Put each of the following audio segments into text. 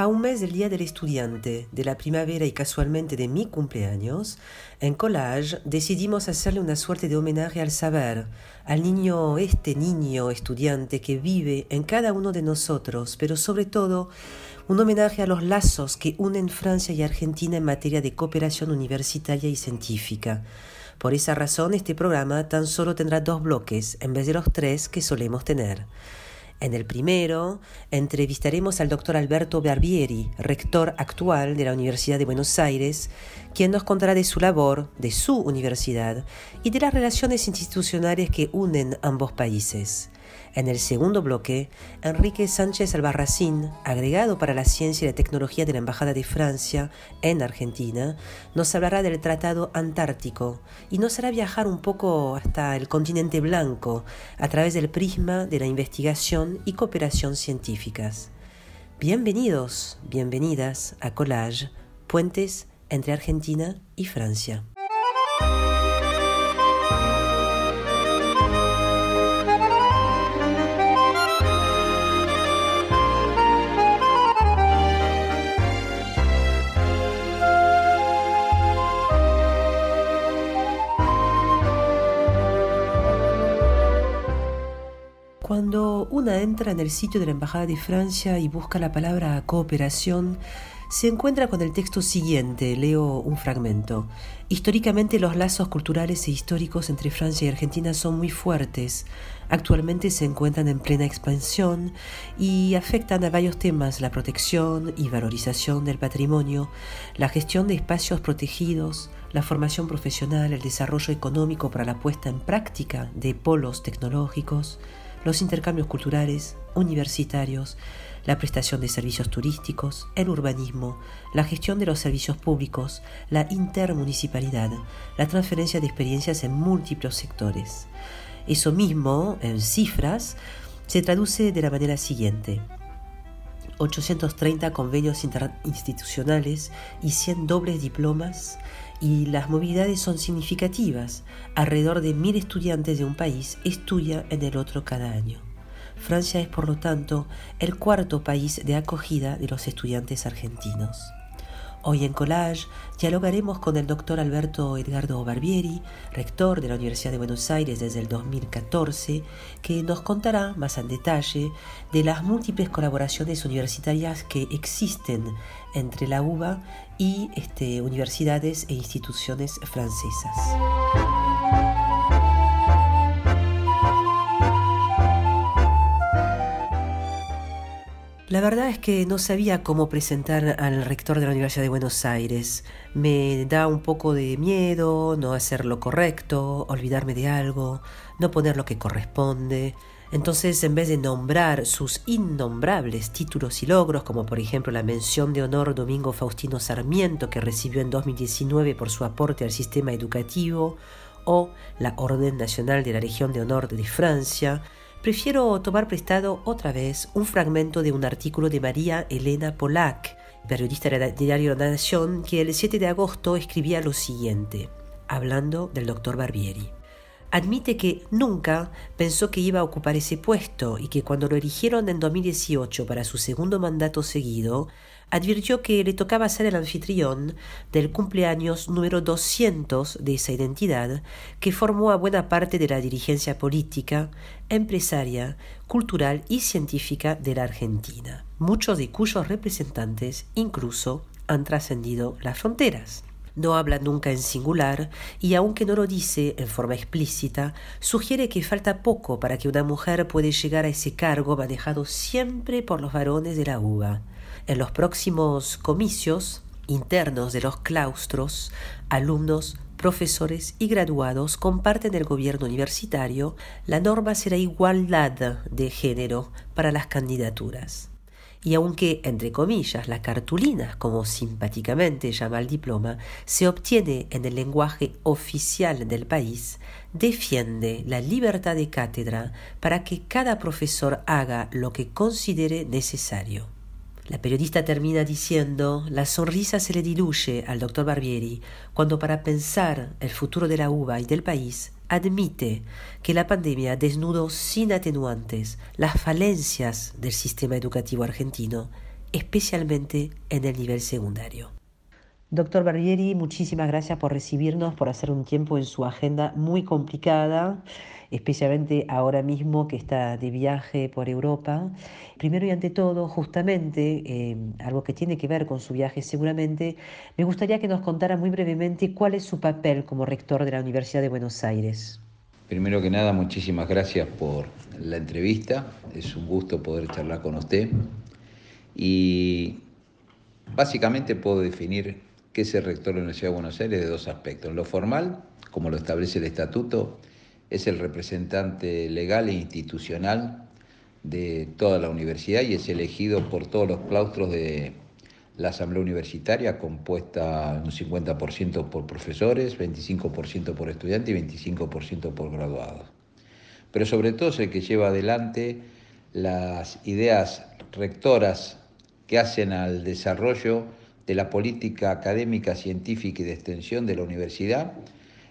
A un mes del Día del Estudiante, de la primavera y casualmente de mi cumpleaños, en Collage decidimos hacerle una suerte de homenaje al saber, al niño, este niño estudiante que vive en cada uno de nosotros, pero sobre todo un homenaje a los lazos que unen Francia y Argentina en materia de cooperación universitaria y científica. Por esa razón, este programa tan solo tendrá dos bloques en vez de los tres que solemos tener. En el primero, entrevistaremos al doctor Alberto Barbieri, rector actual de la Universidad de Buenos Aires, quien nos contará de su labor, de su universidad y de las relaciones institucionales que unen ambos países. En el segundo bloque, Enrique Sánchez Albarracín, agregado para la ciencia y la tecnología de la Embajada de Francia en Argentina, nos hablará del Tratado Antártico y nos hará viajar un poco hasta el continente blanco a través del prisma de la investigación y cooperación científicas. Bienvenidos, bienvenidas a Collage, puentes entre Argentina y Francia. Entra en el sitio de la Embajada de Francia y busca la palabra cooperación, se encuentra con el texto siguiente, leo un fragmento. Históricamente los lazos culturales e históricos entre Francia y Argentina son muy fuertes. Actualmente se encuentran en plena expansión y afectan a varios temas, la protección y valorización del patrimonio, la gestión de espacios protegidos, la formación profesional, el desarrollo económico para la puesta en práctica de polos tecnológicos, los intercambios culturales, universitarios, la prestación de servicios turísticos, el urbanismo, la gestión de los servicios públicos, la intermunicipalidad, la transferencia de experiencias en múltiples sectores. Eso mismo, en cifras, se traduce de la manera siguiente. 830 convenios interinstitucionales y 100 dobles diplomas y las movilidades son significativas. Alrededor de mil estudiantes de un país estudian en el otro cada año. Francia es, por lo tanto, el cuarto país de acogida de los estudiantes argentinos. Hoy en Collage dialogaremos con el doctor Alberto Edgardo Barbieri, rector de la Universidad de Buenos Aires desde el 2014, que nos contará más en detalle de las múltiples colaboraciones universitarias que existen entre la UBA y este, universidades e instituciones francesas. La verdad es que no sabía cómo presentar al rector de la Universidad de Buenos Aires. Me da un poco de miedo no hacer lo correcto, olvidarme de algo, no poner lo que corresponde. Entonces, en vez de nombrar sus innombrables títulos y logros, como por ejemplo la mención de honor Domingo Faustino Sarmiento que recibió en 2019 por su aporte al sistema educativo, o la Orden Nacional de la Legión de Honor de Francia, prefiero tomar prestado otra vez un fragmento de un artículo de María Elena Polak, periodista del diario La Nación, que el 7 de agosto escribía lo siguiente, hablando del doctor Barbieri. Admite que nunca pensó que iba a ocupar ese puesto y que cuando lo eligieron en 2018 para su segundo mandato seguido, advirtió que le tocaba ser el anfitrión del cumpleaños número 200 de esa identidad que formó a buena parte de la dirigencia política, empresaria, cultural y científica de la Argentina, muchos de cuyos representantes incluso han trascendido las fronteras. No habla nunca en singular y aunque no lo dice en forma explícita, sugiere que falta poco para que una mujer pueda llegar a ese cargo manejado siempre por los varones de la UBA. En los próximos comicios internos de los claustros, alumnos, profesores y graduados comparten el gobierno universitario, la norma será igualdad de género para las candidaturas. Y aunque, entre comillas, la cartulina, como simpáticamente llama el diploma, se obtiene en el lenguaje oficial del país, defiende la libertad de cátedra para que cada profesor haga lo que considere necesario. La periodista termina diciendo, la sonrisa se le diluye al doctor Barbieri cuando para pensar el futuro de la uva y del país admite que la pandemia desnudó sin atenuantes las falencias del sistema educativo argentino especialmente en el nivel secundario. Doctor Barbieri, muchísimas gracias por recibirnos, por hacer un tiempo en su agenda muy complicada, especialmente ahora mismo que está de viaje por Europa. Primero y ante todo, justamente, eh, algo que tiene que ver con su viaje seguramente, me gustaría que nos contara muy brevemente cuál es su papel como rector de la Universidad de Buenos Aires. Primero que nada, muchísimas gracias por la entrevista. Es un gusto poder charlar con usted. Y básicamente puedo definir que es el rector de la Universidad de Buenos Aires de dos aspectos. Lo formal, como lo establece el estatuto, es el representante legal e institucional de toda la universidad y es elegido por todos los claustros de la Asamblea Universitaria, compuesta un 50% por profesores, 25% por estudiantes y 25% por graduados. Pero sobre todo es el que lleva adelante las ideas rectoras que hacen al desarrollo de la política académica, científica y de extensión de la universidad,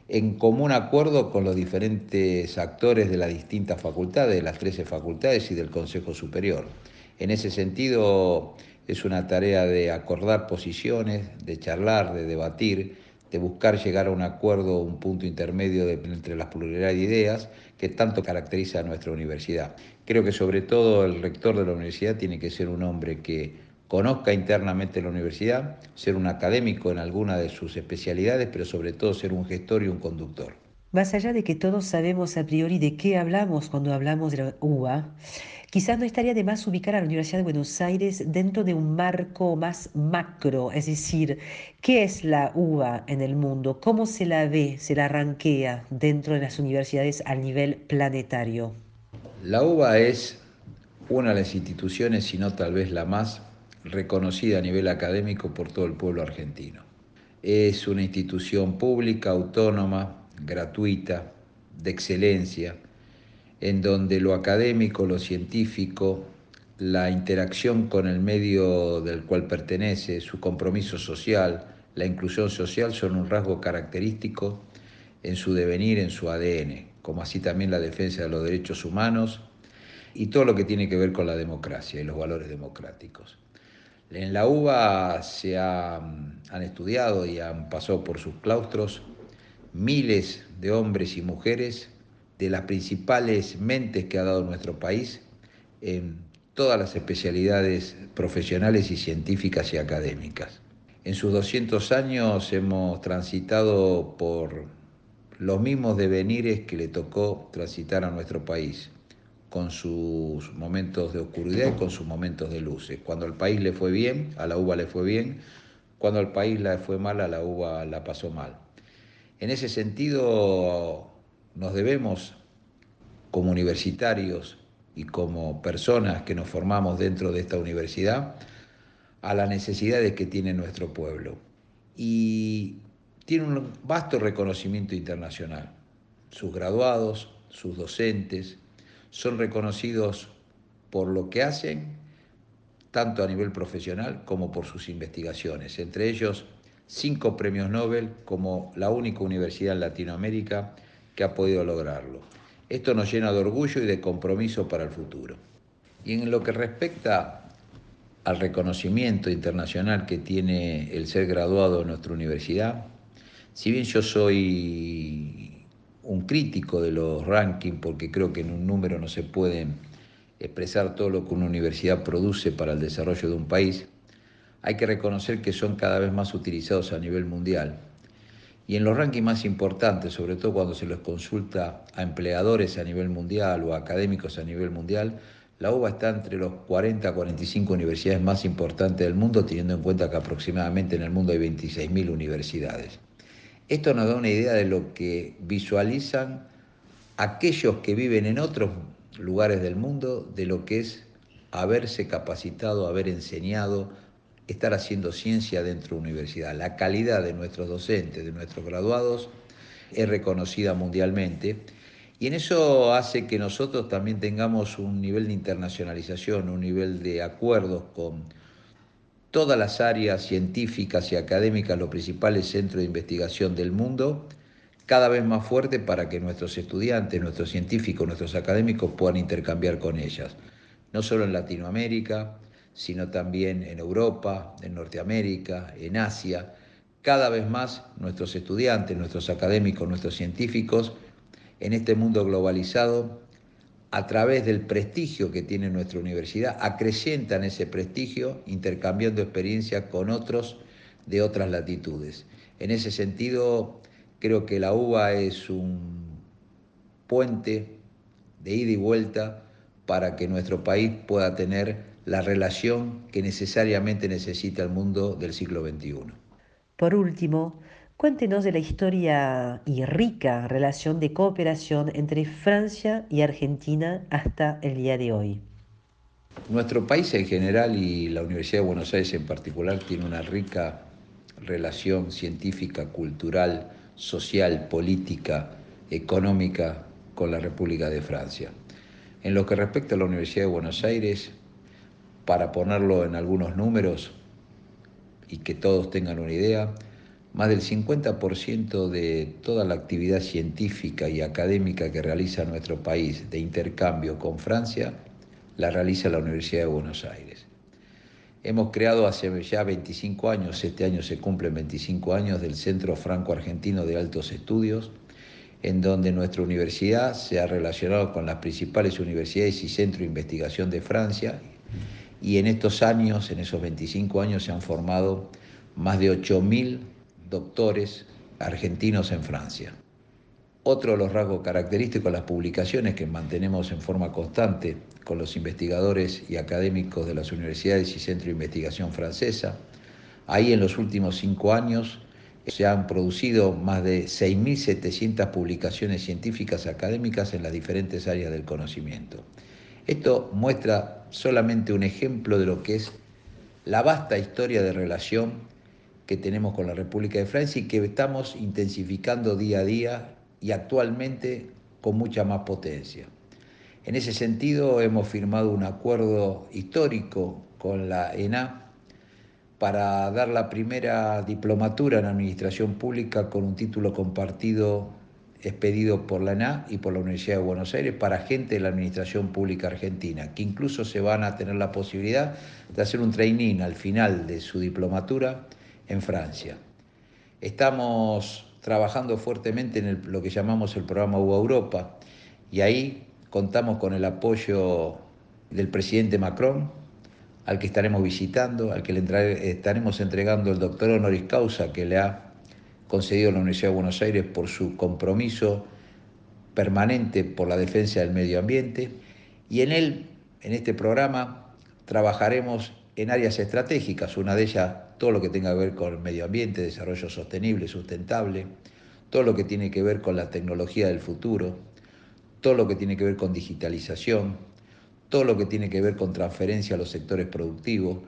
en común acuerdo con los diferentes actores de las distintas facultades, de las 13 facultades y del Consejo Superior. En ese sentido, es una tarea de acordar posiciones, de charlar, de debatir, de buscar llegar a un acuerdo, un punto intermedio entre las pluralidad de ideas que tanto caracteriza a nuestra universidad. Creo que sobre todo el rector de la universidad tiene que ser un hombre que conozca internamente la universidad, ser un académico en alguna de sus especialidades, pero sobre todo ser un gestor y un conductor. Más allá de que todos sabemos a priori de qué hablamos cuando hablamos de la UBA, quizás no estaría de más ubicar a la Universidad de Buenos Aires dentro de un marco más macro, es decir, ¿qué es la UBA en el mundo? ¿Cómo se la ve, se la arranquea dentro de las universidades a nivel planetario? La UBA es una de las instituciones, si no tal vez la más reconocida a nivel académico por todo el pueblo argentino. Es una institución pública, autónoma, gratuita, de excelencia, en donde lo académico, lo científico, la interacción con el medio del cual pertenece, su compromiso social, la inclusión social son un rasgo característico en su devenir, en su ADN, como así también la defensa de los derechos humanos y todo lo que tiene que ver con la democracia y los valores democráticos. En la UBA se han estudiado y han pasado por sus claustros miles de hombres y mujeres de las principales mentes que ha dado nuestro país en todas las especialidades profesionales y científicas y académicas. En sus 200 años hemos transitado por los mismos devenires que le tocó transitar a nuestro país con sus momentos de oscuridad y con sus momentos de luces. Cuando al país le fue bien, a la uva le fue bien, cuando al país le fue mal, a la uva la pasó mal. En ese sentido, nos debemos, como universitarios y como personas que nos formamos dentro de esta universidad, a las necesidades que tiene nuestro pueblo. Y tiene un vasto reconocimiento internacional. Sus graduados, sus docentes, son reconocidos por lo que hacen, tanto a nivel profesional como por sus investigaciones, entre ellos cinco premios Nobel como la única universidad en Latinoamérica que ha podido lograrlo. Esto nos llena de orgullo y de compromiso para el futuro. Y en lo que respecta al reconocimiento internacional que tiene el ser graduado en nuestra universidad, si bien yo soy un crítico de los rankings, porque creo que en un número no se puede expresar todo lo que una universidad produce para el desarrollo de un país, hay que reconocer que son cada vez más utilizados a nivel mundial. Y en los rankings más importantes, sobre todo cuando se los consulta a empleadores a nivel mundial o a académicos a nivel mundial, la UBA está entre los 40 a 45 universidades más importantes del mundo, teniendo en cuenta que aproximadamente en el mundo hay 26.000 universidades. Esto nos da una idea de lo que visualizan aquellos que viven en otros lugares del mundo, de lo que es haberse capacitado, haber enseñado, estar haciendo ciencia dentro de una universidad. La calidad de nuestros docentes, de nuestros graduados, es reconocida mundialmente y en eso hace que nosotros también tengamos un nivel de internacionalización, un nivel de acuerdos con todas las áreas científicas y académicas, los principales centros de investigación del mundo, cada vez más fuerte para que nuestros estudiantes, nuestros científicos, nuestros académicos puedan intercambiar con ellas, no solo en Latinoamérica, sino también en Europa, en Norteamérica, en Asia. Cada vez más nuestros estudiantes, nuestros académicos, nuestros científicos, en este mundo globalizado, a través del prestigio que tiene nuestra universidad, acrecentan ese prestigio intercambiando experiencias con otros de otras latitudes. En ese sentido, creo que la UBA es un puente de ida y vuelta para que nuestro país pueda tener la relación que necesariamente necesita el mundo del siglo XXI. Por último, cuéntenos de la historia y rica relación de cooperación entre Francia y Argentina hasta el día de hoy. Nuestro país en general y la Universidad de Buenos Aires en particular tiene una rica relación científica, cultural, social, política, económica con la República de Francia. En lo que respecta a la Universidad de Buenos Aires, para ponerlo en algunos números y que todos tengan una idea, más del 50% de toda la actividad científica y académica que realiza nuestro país de intercambio con Francia, la realiza la Universidad de Buenos Aires. Hemos creado hace ya 25 años, este año se cumplen 25 años, del Centro Franco Argentino de Altos Estudios, en donde nuestra universidad se ha relacionado con las principales universidades y centros de investigación de Francia y en estos años, en esos 25 años, se han formado más de 8.000 doctores argentinos en Francia. Otro de los rasgos característicos de las publicaciones que mantenemos en forma constante con los investigadores y académicos de las universidades y centros de investigación francesa. Ahí en los últimos cinco años se han producido más de 6.700 publicaciones científicas académicas en las diferentes áreas del conocimiento. Esto muestra solamente un ejemplo de lo que es la vasta historia de relación que tenemos con la República de Francia y que estamos intensificando día a día y actualmente con mucha más potencia. En ese sentido hemos firmado un acuerdo histórico con la ENA para dar la primera diplomatura en Administración Pública con un título compartido expedido por la ENA y por la Universidad de Buenos Aires para gente de la Administración Pública Argentina, que incluso se van a tener la posibilidad de hacer un training al final de su diplomatura en Francia. Estamos trabajando fuertemente en lo que llamamos el programa UA Europa y ahí contamos con el apoyo del presidente Macron, al que estaremos visitando, al que le estaremos entregando el doctor honoris causa que le ha concedido la Universidad de Buenos Aires por su compromiso permanente por la defensa del medio ambiente. Y en él, en este programa, trabajaremos en áreas estratégicas, una de ellas todo lo que tenga que ver con medio ambiente, desarrollo sostenible, sustentable, todo lo que tiene que ver con la tecnología del futuro, todo lo que tiene que ver con digitalización, todo lo que tiene que ver con transferencia a los sectores productivos,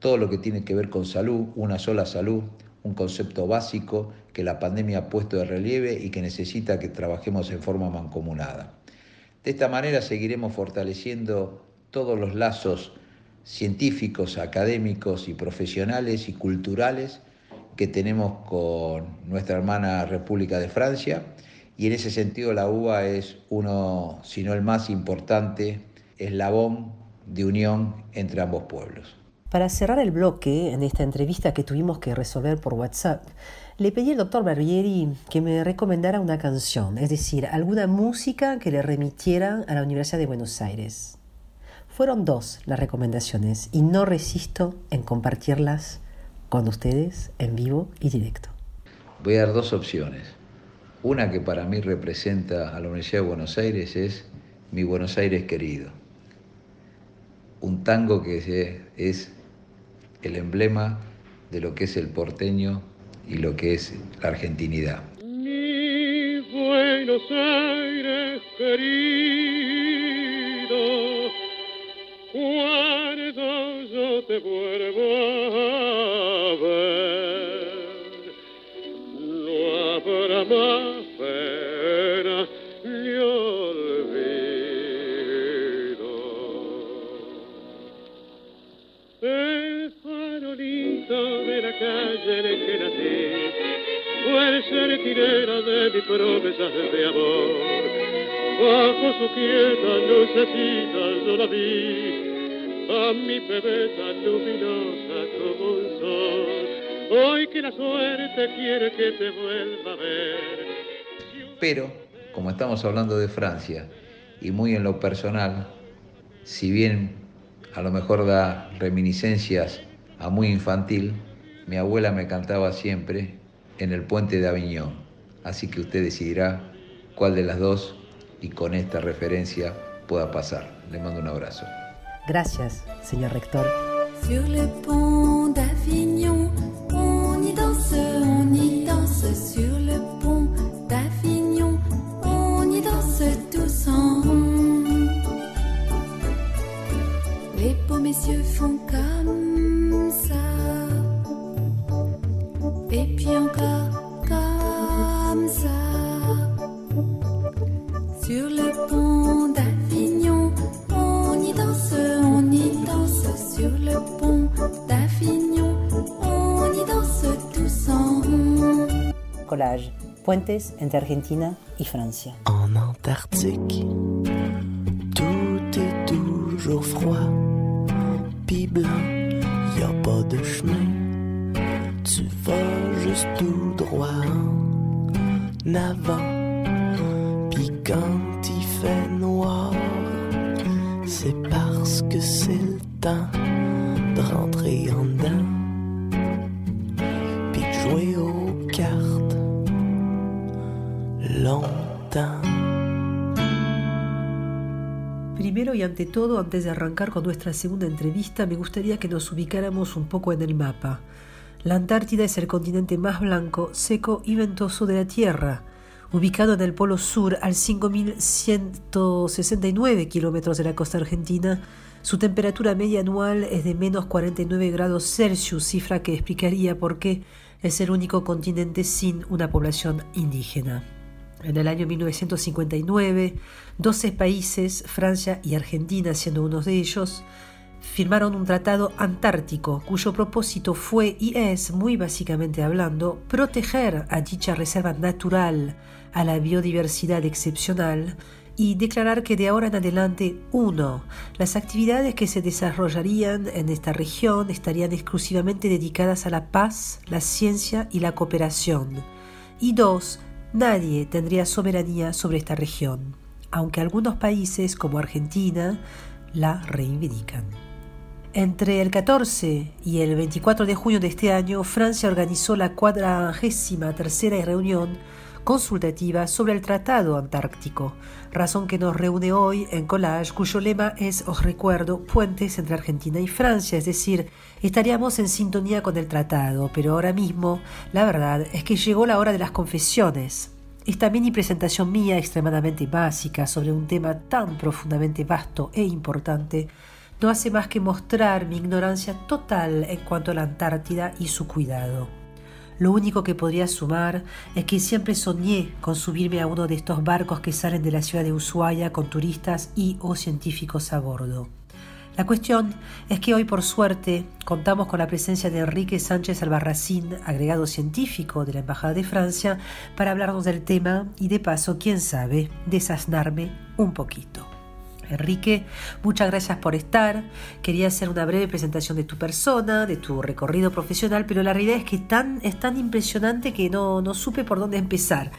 todo lo que tiene que ver con salud, una sola salud, un concepto básico que la pandemia ha puesto de relieve y que necesita que trabajemos en forma mancomunada. De esta manera seguiremos fortaleciendo todos los lazos científicos, académicos y profesionales y culturales que tenemos con nuestra hermana República de Francia y en ese sentido la UBA es uno, si no el más importante, eslabón de unión entre ambos pueblos. Para cerrar el bloque, en esta entrevista que tuvimos que resolver por WhatsApp, le pedí al doctor Barbieri que me recomendara una canción, es decir, alguna música que le remitiera a la Universidad de Buenos Aires. Fueron dos las recomendaciones y no resisto en compartirlas con ustedes en vivo y directo. Voy a dar dos opciones. Una que para mí representa a la Universidad de Buenos Aires es Mi Buenos Aires querido un tango que es el emblema de lo que es el porteño y lo que es la argentinidad. Mi Buenos Aires querido, cuando yo te vuelvo a ver, no habrá más pena calle en que nací, fue ser tirera de mi promesa de amor. Bajo su quieta lucecita yo la vi, a mi bebé luminosa como un sol. Hoy que la suerte quiere que te vuelva a ver. Pero, como estamos hablando de Francia, y muy en lo personal, si bien a lo mejor da reminiscencias a muy infantil, mi abuela me cantaba siempre en el puente de Aviñón. Así que usted decidirá cuál de las dos y con esta referencia pueda pasar. Le mando un abrazo. Gracias, señor rector. Sur le pont d'Avignon, on y danse, on y danse. Sur le pont d'Avignon, on y danse tous ensemble. Les beaux messieurs font comme ça. Et puis encore Collage. Puentes entre Argentina y Francia. En Antarctique, tout est toujours froid, puis blanc, y a pas de chemin. Tu vas juste tout droit en avant, puis quand il fait noir, c'est parce que c'est le temps de rentrer en dedans, puis de jouer aux cartes Primero y ante todo, antes de arrancar con nuestra segunda entrevista, me gustaría que nos ubicáramos un poco en el mapa. La Antártida es el continente más blanco, seco y ventoso de la Tierra, ubicado en el Polo Sur al 5.169 kilómetros de la costa argentina. Su temperatura media anual es de menos 49 grados Celsius, cifra que explicaría por qué es el único continente sin una población indígena. En el año 1959, 12 países, Francia y Argentina siendo uno de ellos, firmaron un tratado antártico cuyo propósito fue y es, muy básicamente hablando, proteger a dicha reserva natural, a la biodiversidad excepcional y declarar que de ahora en adelante, uno, las actividades que se desarrollarían en esta región estarían exclusivamente dedicadas a la paz, la ciencia y la cooperación, y dos, nadie tendría soberanía sobre esta región, aunque algunos países como Argentina la reivindican. Entre el 14 y el 24 de junio de este año, Francia organizó la 43 reunión consultativa sobre el Tratado Antártico, razón que nos reúne hoy en Collage, cuyo lema es, os recuerdo, puentes entre Argentina y Francia, es decir, estaríamos en sintonía con el tratado, pero ahora mismo la verdad es que llegó la hora de las confesiones. Esta mini presentación mía extremadamente básica sobre un tema tan profundamente vasto e importante no hace más que mostrar mi ignorancia total en cuanto a la Antártida y su cuidado. Lo único que podría sumar es que siempre soñé con subirme a uno de estos barcos que salen de la ciudad de Ushuaia con turistas y o científicos a bordo. La cuestión es que hoy por suerte contamos con la presencia de Enrique Sánchez Albarracín, agregado científico de la Embajada de Francia, para hablarnos del tema y de paso, quién sabe, desasnarme un poquito. Enrique, muchas gracias por estar. Quería hacer una breve presentación de tu persona, de tu recorrido profesional, pero la realidad es que es tan impresionante que no, no supe por dónde empezar.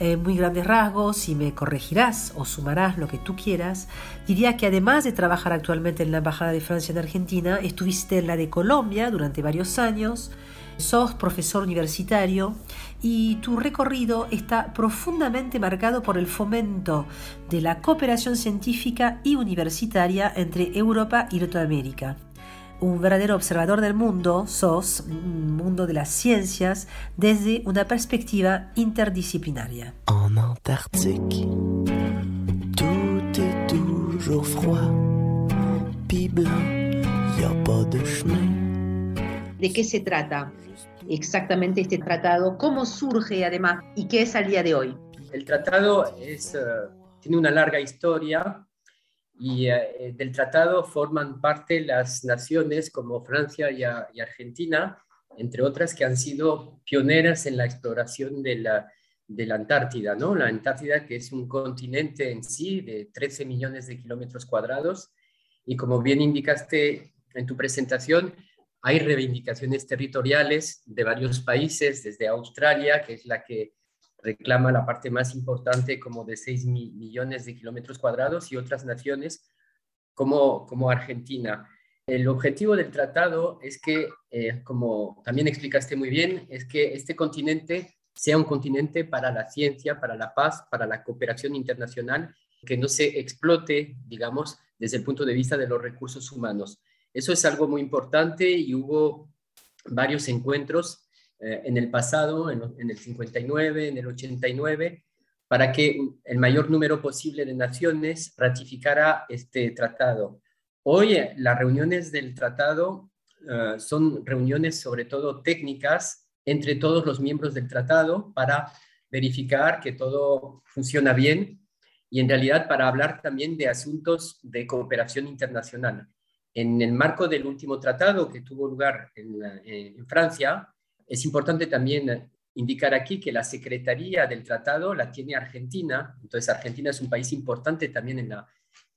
En muy grandes rasgos, si me corregirás o sumarás lo que tú quieras, diría que además de trabajar actualmente en la Embajada de Francia en Argentina, estuviste en la de Colombia durante varios años, sos profesor universitario y tu recorrido está profundamente marcado por el fomento de la cooperación científica y universitaria entre Europa y Norteamérica. Un verdadero observador del mundo, sos, un mundo de las ciencias, desde una perspectiva interdisciplinaria. En Antarctique, tout est toujours froid, puis blanc, y a pas de chemin. ¿De qué se trata exactamente este tratado? ¿Cómo surge además y qué es al día de hoy? El tratado es, eh, tiene una larga historia y eh, del tratado forman parte las naciones como Francia y, a- y Argentina, entre otras que han sido pioneras en la exploración de la, de la Antártida, ¿no? La Antártida que es un continente en sí de 13 millones de kilómetros cuadrados y como bien indicaste en tu presentación, hay reivindicaciones territoriales de varios países, desde Australia, que es la que reclama la parte más importante, como de 6 millones de kilómetros cuadrados, y otras naciones como, Argentina. El objetivo del tratado es que, eh, como también explicaste muy bien, es que este continente sea un continente para la ciencia, para la paz, para la cooperación internacional, que no se explote, digamos, desde el punto de vista de los recursos humanos. Eso es algo muy importante y hubo varios encuentros eh, en el pasado, en, el 59, en el 89, para que el mayor número posible de naciones ratificara este tratado. Hoy eh, las reuniones del tratado uh, son reuniones sobre todo técnicas entre todos los miembros del tratado para verificar que todo funciona bien y en realidad para hablar también de asuntos de cooperación internacional. En el marco del último tratado que tuvo lugar en, eh, en Francia, es importante también indicar aquí que la Secretaría del Tratado la tiene Argentina, entonces Argentina es un país importante también en, la,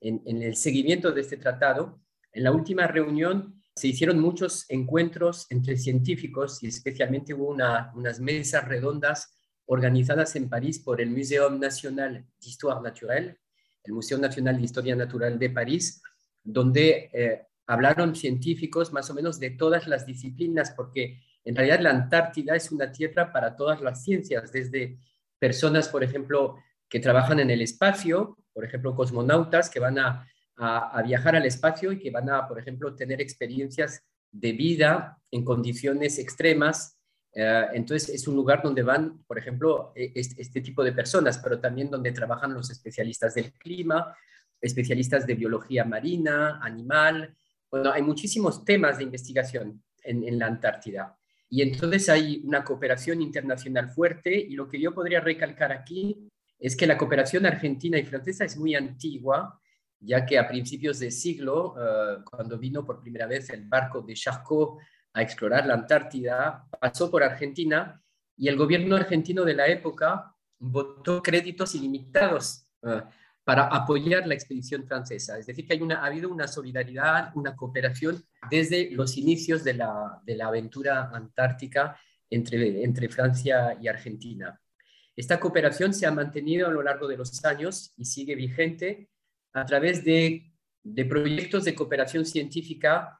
en, en el seguimiento de este tratado. En la última reunión se hicieron muchos encuentros entre científicos y especialmente hubo una, unas mesas redondas organizadas en París por el Muséum National d'Histoire Naturelle, el Museo Nacional de Historia Natural de París, donde eh, hablaron científicos más o menos de todas las disciplinas, porque en realidad la Antártida es una tierra para todas las ciencias, desde personas, por ejemplo, que trabajan en el espacio, por ejemplo, cosmonautas que van a, a, a viajar al espacio y que van a, por ejemplo, tener experiencias de vida en condiciones extremas eh, entonces es un lugar donde van, por ejemplo, e, este, tipo de personas, pero también donde trabajan los especialistas del clima, especialistas de biología marina, animal. Bueno, hay muchísimos temas de investigación en, la Antártida. Y entonces hay una cooperación internacional fuerte y lo que yo podría recalcar aquí es que la cooperación argentina y francesa es muy antigua, ya que a principios de siglo, eh, cuando vino por primera vez el barco de Charcot a explorar la Antártida, pasó por Argentina y el gobierno argentino de la época votó créditos ilimitados uh, para apoyar la expedición francesa. Es decir, que hay una, ha habido una solidaridad, una cooperación desde los inicios de la, de la aventura antártica entre, entre Francia y Argentina. Esta cooperación se ha mantenido a lo largo de los años y sigue vigente a través de, de proyectos de cooperación científica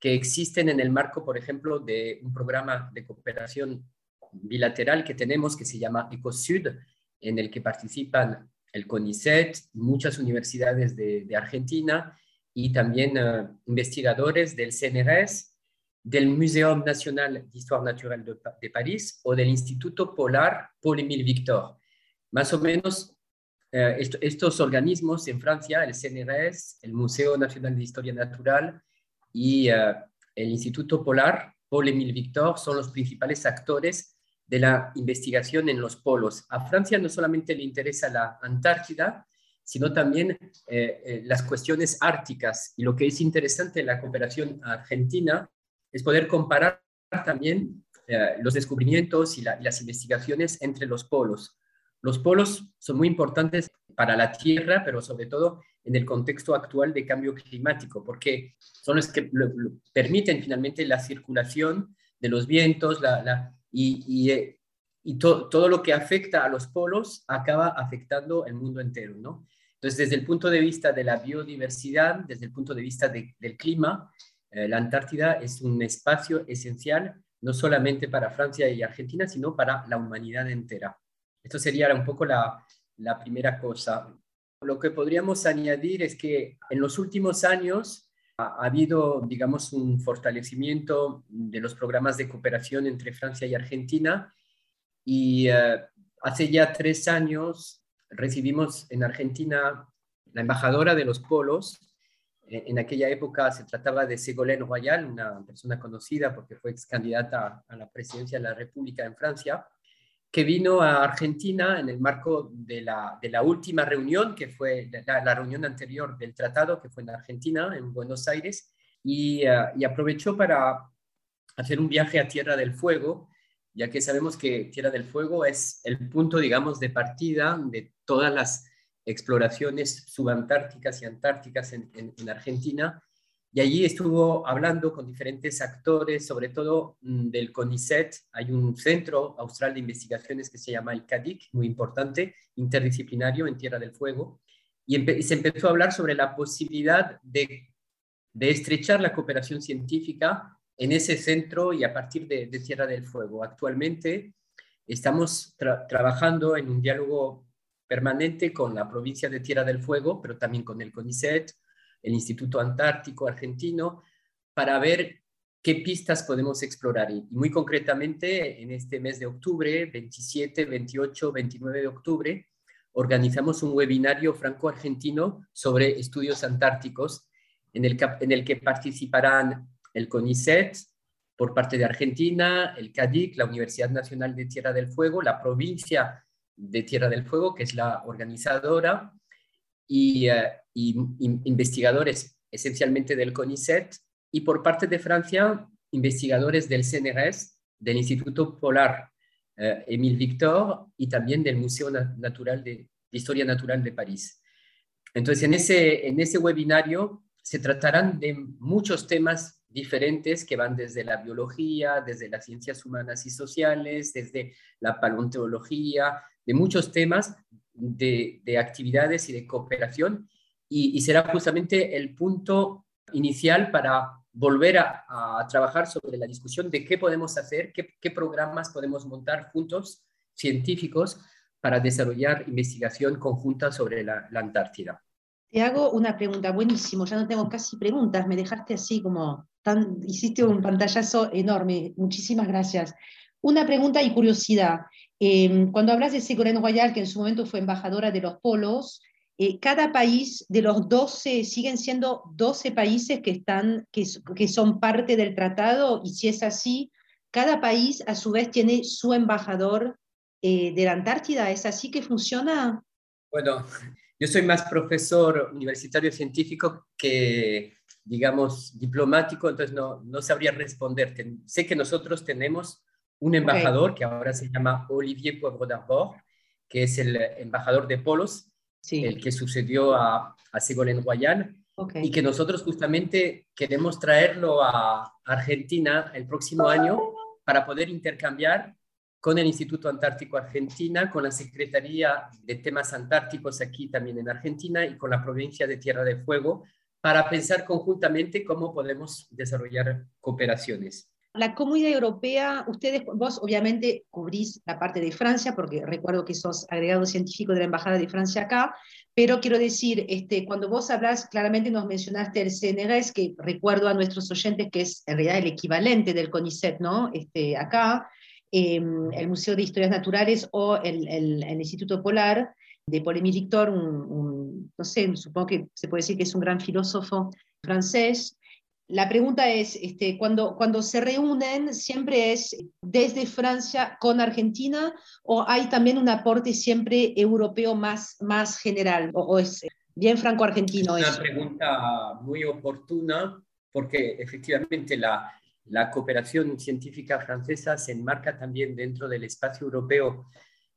que existen en el marco, por ejemplo, de un programa de cooperación bilateral que tenemos que se llama ECOSUD, en el que participan el CONICET, muchas universidades de, Argentina y también eh, investigadores del CNRS, del Muséum National d'Histoire Naturelle de, de, París o del Instituto Polar Paul-Émile Victor. Más o menos eh, estos organismos en Francia, el CNRS, el Museo Nacional de Historia Natural, y eh, el Instituto Polar, Paul-Émile Victor, son los principales actores de la investigación en los polos. A Francia no solamente le interesa la Antártida, sino también eh, eh, las cuestiones árticas. Y lo que es interesante en la cooperación argentina es poder comparar también los descubrimientos y las investigaciones entre los polos. Los polos son muy importantes para la Tierra, pero sobre todo en el contexto actual de cambio climático, porque son los que permiten finalmente la circulación de los vientos la, y, y, eh, y todo lo que afecta a los polos acaba afectando el mundo entero, ¿no? Entonces, desde el punto de vista de la biodiversidad, desde el punto de vista del clima, eh, la Antártida es un espacio esencial no solamente para Francia y Argentina, sino para la humanidad entera. Esto sería un poco la, la primera cosa. Lo que podríamos añadir es que en los últimos años ha, habido, digamos, un fortalecimiento de los programas de cooperación entre Francia y Argentina y eh, hace ya tres años recibimos en Argentina la embajadora de los polos. En, aquella época se trataba de Ségolène Royal, una persona conocida porque fue ex candidata a la presidencia de la República en Francia que vino a Argentina en el marco de la, de la última reunión, que fue la, reunión anterior del tratado, que fue en Argentina, en Buenos Aires, y, eh, y, aprovechó para hacer un viaje a Tierra del Fuego, ya que sabemos que Tierra del Fuego es el punto, digamos, de partida de todas las exploraciones subantárticas y antárticas en, Argentina. Y allí estuvo hablando con diferentes actores, sobre todo mm, del CONICET. Hay un centro austral de investigaciones que se llama el CADIC, muy importante, interdisciplinario en Tierra del Fuego. Y, se empezó a hablar sobre la posibilidad de, estrechar la cooperación científica en ese centro y a partir de, Tierra del Fuego. Actualmente estamos trabajando en un diálogo permanente con la provincia de Tierra del Fuego, pero también con el CONICET, el Instituto Antártico Argentino, para ver qué pistas podemos explorar. Y muy concretamente, en este mes de octubre, 27, 28, 29 de octubre, organizamos un webinario franco-argentino sobre estudios antárticos, en el, que participarán el CONICET por parte de Argentina, el CADIC, la Universidad Nacional de Tierra del Fuego, la provincia de Tierra del Fuego, que es la organizadora, y, eh, investigadores esencialmente del CONICET, y por parte de Francia, investigadores del CNRS, del Instituto Polar Émile Victor y también del Museo Natural de, Historia Natural de París. Entonces, en ese, en ese webinario se tratarán de muchos temas diferentes que van desde la biología, desde las ciencias humanas y sociales, desde la paleontología, de muchos temas de, actividades y de cooperación y, será justamente el punto inicial para volver a, trabajar sobre la discusión de qué podemos hacer, qué, programas podemos montar juntos, científicos, para desarrollar investigación conjunta sobre la, la, Antártida. Te hago una pregunta, buenísimo, ya no tengo casi preguntas, me dejaste así como tan, hiciste un pantallazo enorme, muchísimas gracias. Una pregunta y curiosidad. Em, cuando hablas de Ségolène Royal, que en su momento fue embajadora de los polos, eh, cada país de los 12 siguen siendo 12 países que, están, que, son parte del tratado, y si es así, cada país a su vez tiene su embajador eh, de la Antártida. ¿Es así que funciona? Bueno, yo soy más profesor universitario científico que, digamos, diplomático, entonces no, no sabría responderte. Sé que nosotros tenemos un embajador que ahora se llama Olivier Poivre d'Arbor, que es el embajador de Polos, el que sucedió a, a Ségolène Royal, y que nosotros justamente queremos traerlo a Argentina el próximo año para poder intercambiar con el Instituto Antártico Argentina, con la Secretaría de Temas Antárticos aquí también en Argentina y con la provincia de Tierra del Fuego, para pensar conjuntamente cómo podemos desarrollar cooperaciones la comunidad europea, ustedes, vos obviamente cubrís la parte de Francia, porque recuerdo que sos agregado científico de la Embajada de Francia acá, pero quiero decir, este, cuando vos hablas, claramente nos mencionaste el CNRS, que recuerdo a nuestros oyentes que es en realidad el equivalente del CONICET, ¿no? Este, acá, em, el Museo de Historias Naturales o el, el, Instituto Polar de Paul-Émile Victor, un, no sé, supongo que se puede decir que es un gran filósofo francés, la pregunta es, este, cuando, cuando se reúnen, ¿siempre es desde Francia con Argentina o hay también un aporte siempre europeo más, más general? ¿O, es bien franco-argentino? Es una pregunta muy oportuna porque efectivamente la, la cooperación científica francesa se enmarca también dentro del espacio europeo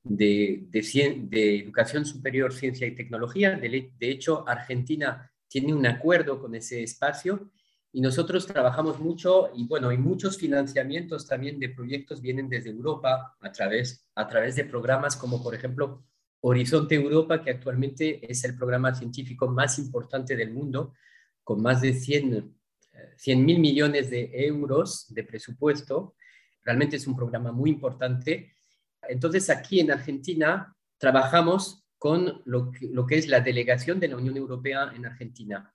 de, de, de, educación superior, ciencia y tecnología. De, de, hecho, Argentina tiene un acuerdo con ese espacio y nosotros trabajamos mucho y bueno, y muchos financiamientos también de proyectos vienen desde Europa a través, a través de programas como por ejemplo Horizonte Europa, que actualmente es el programa científico más importante del mundo, con más de 100 mil millones de euros de presupuesto. Realmente es un programa muy importante. Entonces aquí en Argentina trabajamos con lo lo que es la delegación de la Unión Europea en Argentina.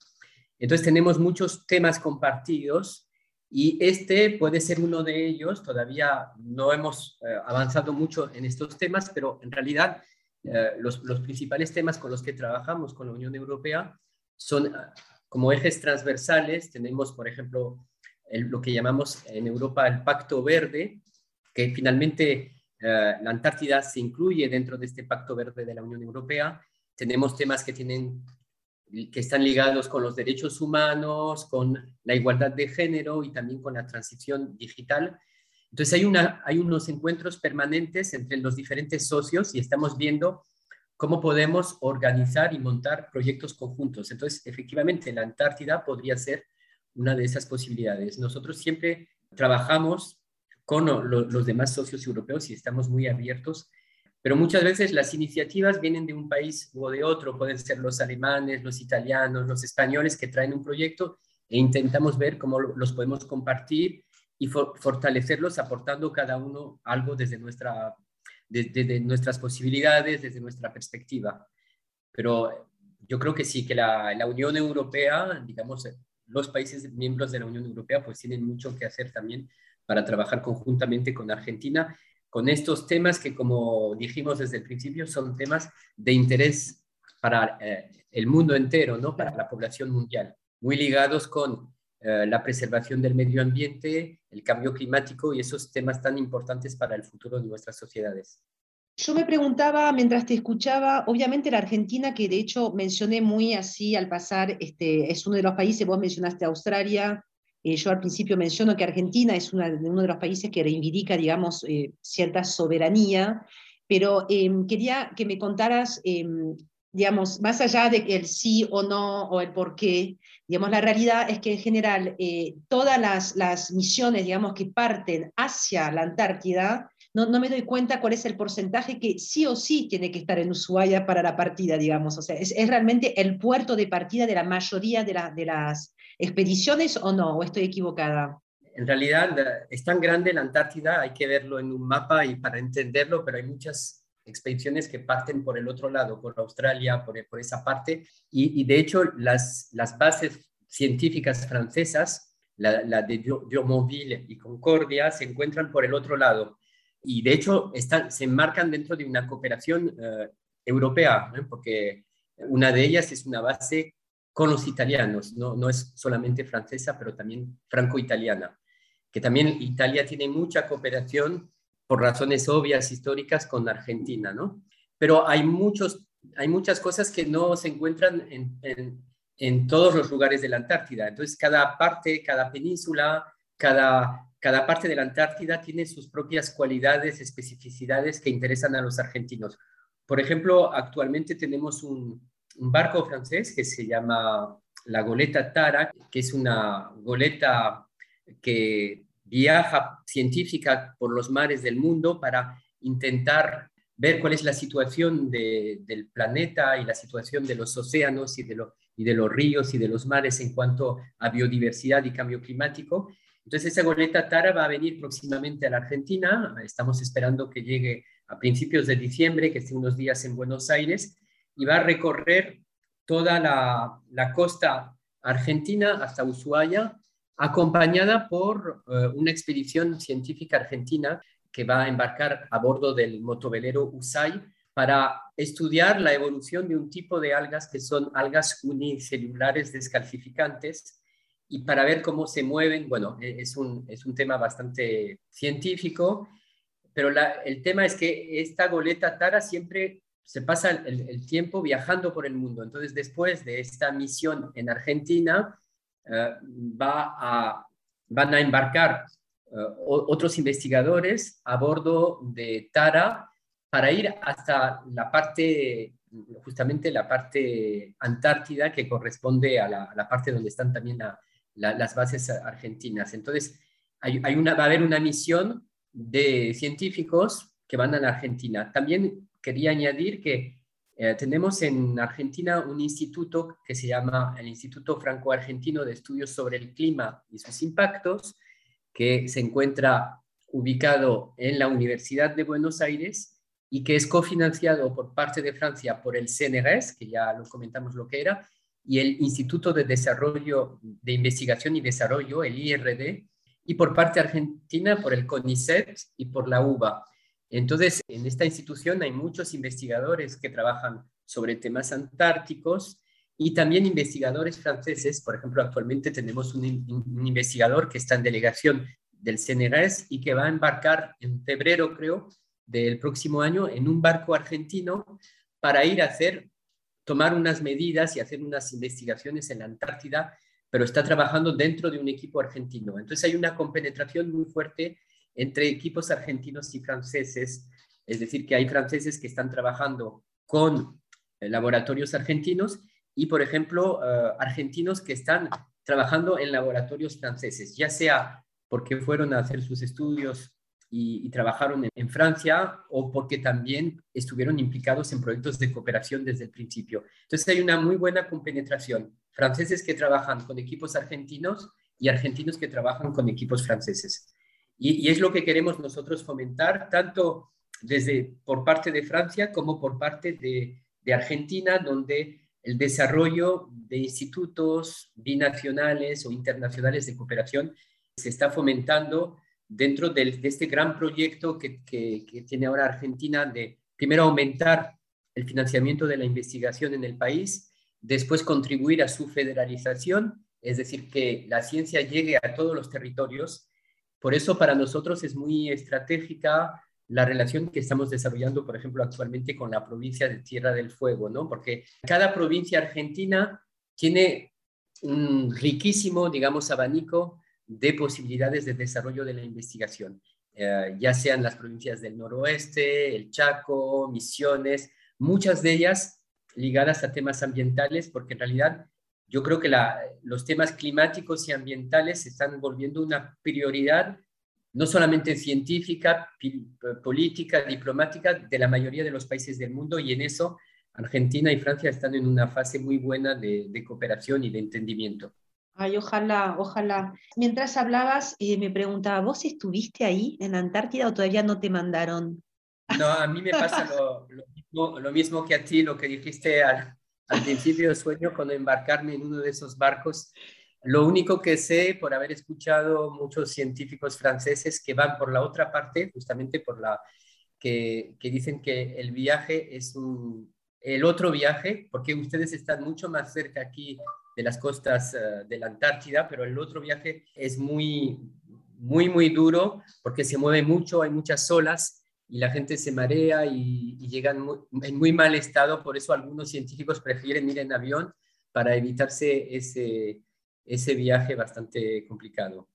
Entonces tenemos muchos temas compartidos y este puede ser uno de ellos. Todavía no hemos eh, avanzado mucho en estos temas, pero en realidad eh, los, principales temas con los que trabajamos con la Unión Europea son ah, como ejes transversales. Tenemos, por ejemplo, lo que llamamos en Europa el Pacto Verde, que finalmente eh, la Antártida se incluye dentro de este Pacto Verde de la Unión Europea. Tenemos temas que tienen que están ligados con los derechos humanos, con la igualdad de género y también con la transición digital. Entonces hay, unos encuentros permanentes entre los diferentes socios y estamos viendo cómo podemos organizar y montar proyectos conjuntos. Entonces, efectivamente, la Antártida podría ser una de esas posibilidades. Nosotros siempre trabajamos con los demás socios europeos y estamos muy abiertos, pero muchas veces las iniciativas vienen de un país o de otro, pueden ser los alemanes, los italianos, los españoles que traen un proyecto e intentamos ver cómo los podemos compartir y fortalecerlos aportando cada uno algo desde, nuestra, desde, nuestras posibilidades, desde nuestra perspectiva. Pero yo creo que sí, que la, la, Unión Europea, digamos, los países miembros de la Unión Europea, pues tienen mucho que hacer también para trabajar conjuntamente con Argentina, con estos temas que, como dijimos desde el principio, son temas de interés para eh, el mundo entero, ¿no? para la población mundial, muy ligados con eh, la preservación del medio ambiente, el cambio climático y esos temas tan importantes para el futuro de nuestras sociedades. Yo me preguntaba mientras te escuchaba, obviamente la Argentina, que de hecho mencioné muy así al pasar, este, es uno de los países, vos mencionaste Australia, eh, yo al principio menciono que Argentina es uno de los países que reivindica, digamos, eh, cierta soberanía, pero em, quería que me contaras, em, digamos, más allá de el sí o no o el por qué, Digamos, la realidad es que en general eh, todas las, las, misiones, digamos, que parten hacia la Antártida, no, me doy cuenta cuál es el porcentaje que sí o sí tiene que estar en Ushuaia para la partida, digamos. O sea, ¿es, es realmente el puerto de partida de la mayoría de, la, de las expediciones o no? ¿O estoy equivocada? En realidad es tan grande la Antártida, hay que verlo en un mapa y para entenderlo, pero hay muchas expediciones que parten por el otro lado, por Australia, por, por esa parte, y, de hecho las, las bases científicas francesas, la, de Durmonville y Concordia, se encuentran por el otro lado. Y de hecho están, se enmarcan dentro de una cooperación eh, europea, porque una de ellas es una base con los italianos, no, no es solamente francesa, pero también franco-italiana, que también Italia tiene mucha cooperación por razones obvias históricas con Argentina, ¿no? Pero hay, muchos, hay muchas cosas que no se encuentran en, en, todos los lugares de la Antártida. Entonces, cada parte, cada península, cada, cada parte de la Antártida tiene sus propias cualidades, especificidades que interesan a los argentinos. Por ejemplo, actualmente tenemos un, barco francés que se llama la goleta Tara, que es una goleta que viaja científica por los mares del mundo para intentar ver cuál es la situación del planeta y la situación de los océanos y de los ríos y de los mares en cuanto a biodiversidad y cambio climático. Entonces esa goleta Tara va a venir próximamente a la Argentina. Estamos esperando que llegue a principios de diciembre, que esté unos días en Buenos Aires, y va a recorrer toda la, costa argentina hasta Ushuaia acompañada por eh, una expedición científica argentina que va a embarcar a bordo del motovelero USAI para estudiar la evolución de un tipo de algas que son algas unicelulares descalcificantes y para ver cómo se mueven. Bueno, e-, es un, es un tema bastante científico, pero el tema es que esta goleta Tara siempre se pasa el, tiempo viajando por el mundo. Entonces, después de esta misión en Argentina, eh, va van a embarcar eh, otros investigadores a bordo de Tara para ir hasta la parte, justamente la parte antártida que corresponde a la, parte donde están también las bases argentinas. Entonces, hay, va a haber una misión de científicos que van a la Argentina. También quería añadir que eh, tenemos en Argentina un instituto que se llama el Instituto Franco-Argentino de Estudios sobre el Clima y sus Impactos, que se encuentra ubicado en la Universidad de Buenos Aires y que es cofinanciado por parte de Francia por el CNRS, que ya lo comentamos lo que era, y el Instituto de Desarrollo de Investigación y Desarrollo, el IRD, y por parte argentina por el CONICET y por la UBA. Entonces, en esta institución hay muchos investigadores que trabajan sobre temas antárticos y también investigadores franceses. Por ejemplo, actualmente tenemos un, investigador que está en delegación del CNRS y que va a embarcar en febrero, creo, del próximo año en un barco argentino para ir a hacer, tomar unas medidas y hacer unas investigaciones en la Antártida, pero está trabajando dentro de un equipo argentino. Entonces hay una compenetración muy fuerte entre equipos argentinos y franceses, es decir, que hay franceses que están trabajando con laboratorios argentinos y, por ejemplo, argentinos que están trabajando en laboratorios franceses, ya sea porque fueron a hacer sus estudios y, trabajaron en, Francia o porque también estuvieron implicados en proyectos de cooperación desde el principio. Entonces hay una muy buena compenetración. Franceses que trabajan con equipos argentinos y argentinos que trabajan con equipos franceses. Y, es lo que queremos nosotros fomentar, tanto desde por parte de Francia como por parte de, de Argentina, donde el desarrollo de institutos binacionales o internacionales de cooperación se está fomentando dentro de, este gran proyecto que, tiene ahora Argentina de primero aumentar el financiamiento de la investigación en el país, después contribuir a su federalización, es decir, que la ciencia llegue a todos los territorios. Por eso para nosotros es muy estratégica la relación que estamos desarrollando, por ejemplo, actualmente con la provincia de Tierra del Fuego, ¿no? Porque cada provincia argentina tiene un riquísimo, digamos, abanico de posibilidades de desarrollo de la investigación, eh, ya sean las provincias del noroeste, el Chaco, Misiones, muchas de ellas ligadas a temas ambientales, porque en realidad yo creo que los temas climáticos y ambientales se están volviendo una prioridad no solamente científica, política, diplomática de la mayoría de los países del mundo y en eso Argentina y Francia están en una fase muy buena de cooperación y de entendimiento. Ay, ojalá, ojalá. Mientras hablabas, eh, me preguntaba, ¿vos estuviste ahí en la Antártida o todavía no te mandaron? No, a mí me pasa lo, mismo, que a ti, lo que dijiste al, al principio, sueño con embarcarme en uno de esos barcos. Lo único que sé, por haber escuchado muchos científicos franceses que van por la otra parte, justamente por la que, dicen que el viaje es el otro viaje, porque ustedes están mucho más cerca aquí de las costas eh, de la Antártida, pero el otro viaje es muy, muy, muy duro porque se mueve mucho, hay muchas olas y la gente se marea y, llegan en muy mal estado, por eso algunos científicos prefieren ir en avión para evitarse ese, ese viaje bastante complicado.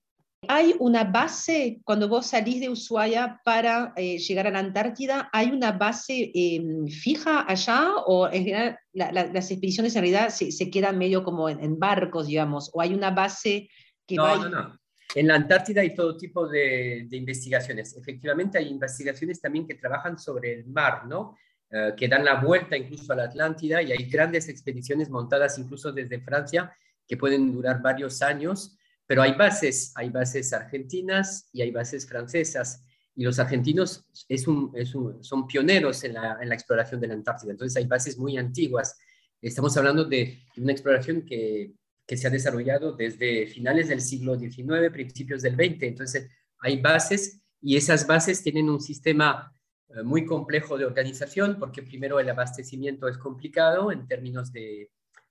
¿Hay una base, cuando vos salís de Ushuaia para eh, llegar a la Antártida, hay una base em, fija allá o en general las expediciones en realidad se, quedan medio como en, barcos, digamos, o hay una base que no, No, no, En la Antártida hay todo tipo de, investigaciones. Efectivamente hay investigaciones también que trabajan sobre el mar, ¿no? Eh, que dan la vuelta incluso a la Atlántida y hay grandes expediciones montadas incluso desde Francia que pueden durar varios años pero hay bases, hay bases argentinas y hay bases francesas. Y los argentinos es un, son pioneros en la, en la, exploración de la Antártida. Entonces hay bases muy antiguas. Estamos hablando de una exploración que, que se ha desarrollado desde finales del siglo XIX, principios del XX. Entonces hay bases y esas bases tienen un sistema eh, muy complejo de organización porque primero el abastecimiento es complicado en términos de,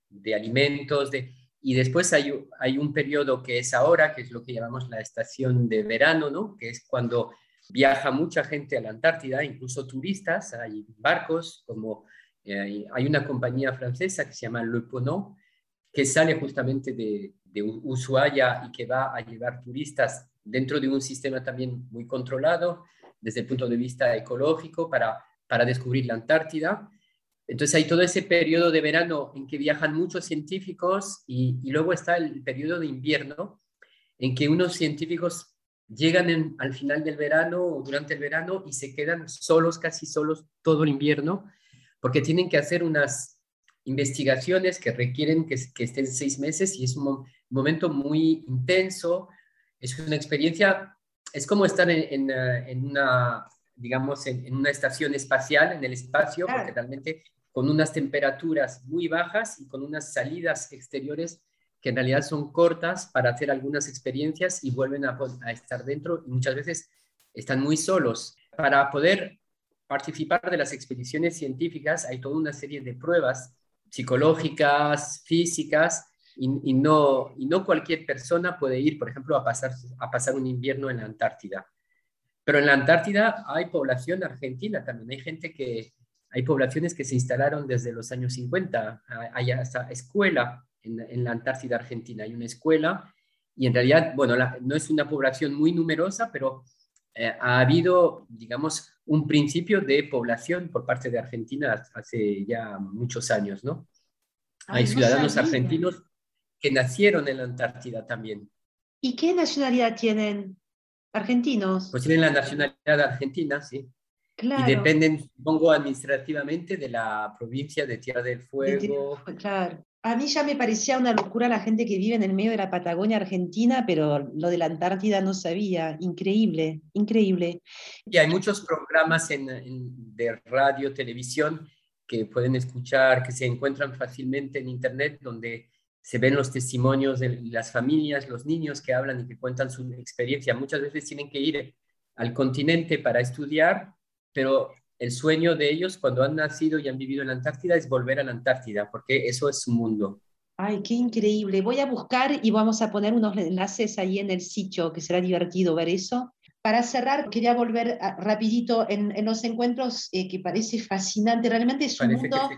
de alimentos, de, y después hay, hay un periodo que es ahora, que es lo que llamamos la estación de verano, ¿no? que es cuando viaja mucha gente a la Antártida, incluso turistas, hay barcos, como eh, hay una compañía francesa que se llama Le Ponant, que sale justamente de, de Ushuaia y que va a llevar turistas dentro de un sistema también muy controlado desde el punto de vista ecológico para, para descubrir la Antártida. Entonces hay todo ese periodo de verano en que viajan muchos científicos y, luego está el periodo de invierno en que unos científicos llegan al final del verano o durante el verano y se quedan solos, casi solos todo el invierno, porque tienen que hacer unas investigaciones que requieren que, estén seis meses y es un momento muy intenso, es una experiencia, es como estar en, una, digamos, en, una estación espacial, en el espacio, porque realmente con unas temperaturas muy bajas y con unas salidas exteriores que en realidad son cortas para hacer algunas experiencias y vuelven a, estar dentro y muchas veces están muy solos. Para poder participar de las expediciones científicas hay toda una serie de pruebas psicológicas, físicas, y, no, y no cualquier persona puede ir, por ejemplo, a pasar, a pasar un invierno en la Antártida. Pero en la Antártida hay población argentina también, hay gente que, hay poblaciones que se instalaron desde los años 50, hay hasta escuela en, la Antártida Argentina, hay una escuela y en realidad, bueno, no es una población muy numerosa, pero eh, ha habido, digamos, un principio de población por parte de Argentina hace ya muchos años, ¿no? Hay ciudadanos argentinos que nacieron en la Antártida también. ¿Y qué nacionalidad tienen? ¿Argentinos? Pues tienen la nacionalidad argentina, sí. Y dependen, supongo, administrativamente de la provincia de Tierra del Fuego. claro. A mí ya me parecía una locura la gente que vive en el medio de la Patagonia Argentina, pero lo de la Antártida no sabía. Increíble, increíble. Y hay muchos programas en, de radio, televisión que pueden escuchar, que se encuentran fácilmente en Internet, donde se ven los testimonios de las familias, los niños que hablan y que cuentan su experiencia. Muchas veces tienen que ir al continente para estudiar, pero el sueño de ellos cuando han nacido y han vivido en la Antártida es volver a la Antártida, porque eso es su mundo. Ay, qué increíble. Voy a buscar y vamos a poner unos enlaces ahí en el sitio, que será divertido ver eso. Para cerrar, quería volver rapidito en, los encuentros eh, que parece fascinante. Realmente es un mundo...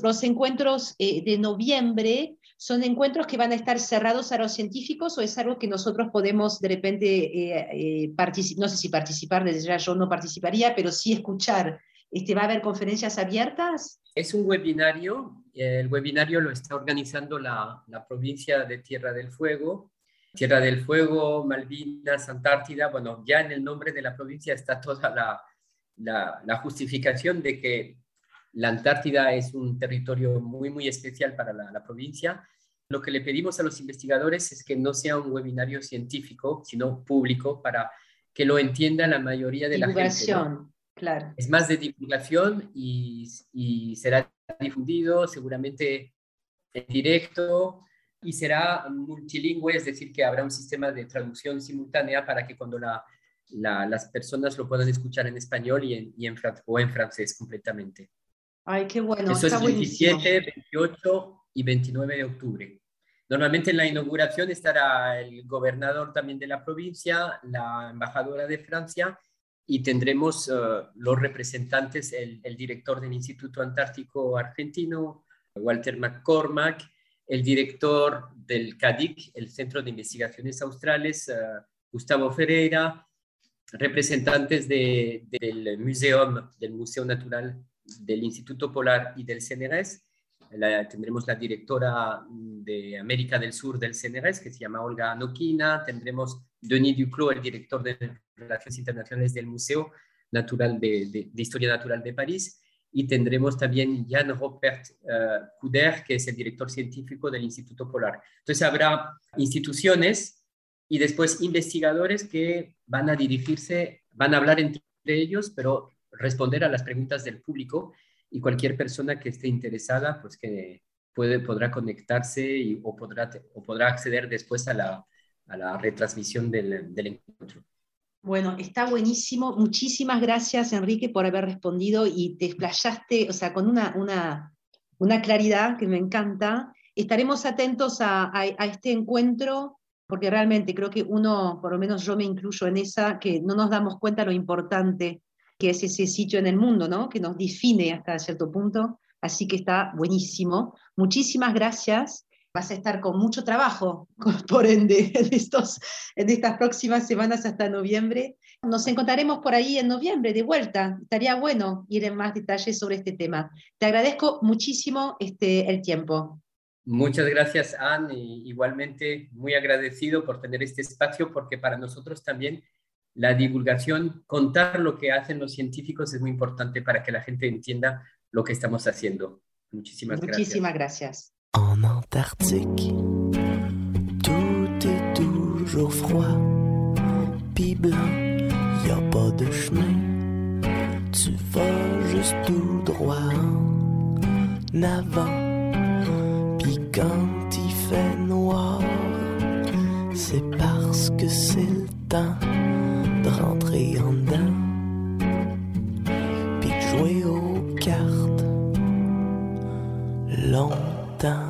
Los encuentros eh, de noviembre son encuentros que van a estar cerrados a los científicos o es algo que nosotros podemos de repente, eh, no sé si participar, desde ya yo no participaría, pero sí escuchar este, ¿Va a haber conferencias abiertas? Es un webinario. El webinario lo está organizando la, la provincia de Tierra del Fuego. Tierra del Fuego, Malvinas, Antártida. Bueno, ya en el nombre de la provincia está toda la, la justificación de que la Antártida es un territorio muy, muy especial para la, la, provincia. Lo que le pedimos a los investigadores es que no sea un webinario científico, sino público, para que lo entienda la mayoría de la gente. ¿no? Es más de divulgación y, será difundido seguramente en directo y será multilingüe, es decir, que habrá un sistema de traducción simultánea para que cuando las personas lo puedan escuchar en español y en, y en, o en francés completamente. Ay, qué bueno. Eso es 17, 28 y 29 de octubre. Normalmente en la inauguración estará el gobernador también de la provincia, la embajadora de Francia y tendremos eh, los representantes, el, director del Instituto Antártico Argentino, Walter McCormack, el director del CADIC, el Centro de Investigaciones Australes, eh, Gustavo Ferreira, representantes del Museo, del Museo Natural del Instituto Polar y del CNRS. tendremos la directora de América del Sur del CNRS, que se llama Olga Noquina. Tendremos Denis Duclos, el director de Relaciones Internacionales del Museo Natural de, Historia Natural de París, y tendremos también Jan Robert uh, que es el director científico del Instituto Polar. Entonces habrá instituciones y después investigadores que van a dirigirse, van a hablar entre ellos, pero responder a las preguntas del público y cualquier persona que esté interesada, pues que puede, podrá conectarse y, o, podrá, o podrá acceder después a la, a la retransmisión del, del encuentro. Bueno, está buenísimo. Muchísimas gracias, Enrique, por haber respondido y te explayaste, o sea, con una, una, una claridad que me encanta. Estaremos atentos a, a, este encuentro, porque realmente creo que uno, por lo menos yo me incluyo en esa, que no nos damos cuenta lo importante que es ese sitio en el mundo, ¿no? Que nos define hasta cierto punto. Así que está buenísimo. Muchísimas gracias vas a estar con mucho trabajo, por ende, en, estos, en estas próximas semanas hasta noviembre. Nos encontraremos por ahí en noviembre de vuelta. Estaría bueno ir en más detalles sobre este tema. Te agradezco muchísimo este, el tiempo. Muchas gracias, Anne. Igualmente muy agradecido por tener este espacio, porque para nosotros también la divulgación, contar lo que hacen los científicos es muy importante para que la gente entienda lo que estamos haciendo. Muchísimas gracias. Muchísimas gracias. En Antarctique, tout est toujours froid, pis blanc, y a pas de chemin. Tu vas juste tout droit en avant, pis quand il fait noir, c'est parce que c'est le temps rentrer en dedans, pis de jouer aux cartes longtemps.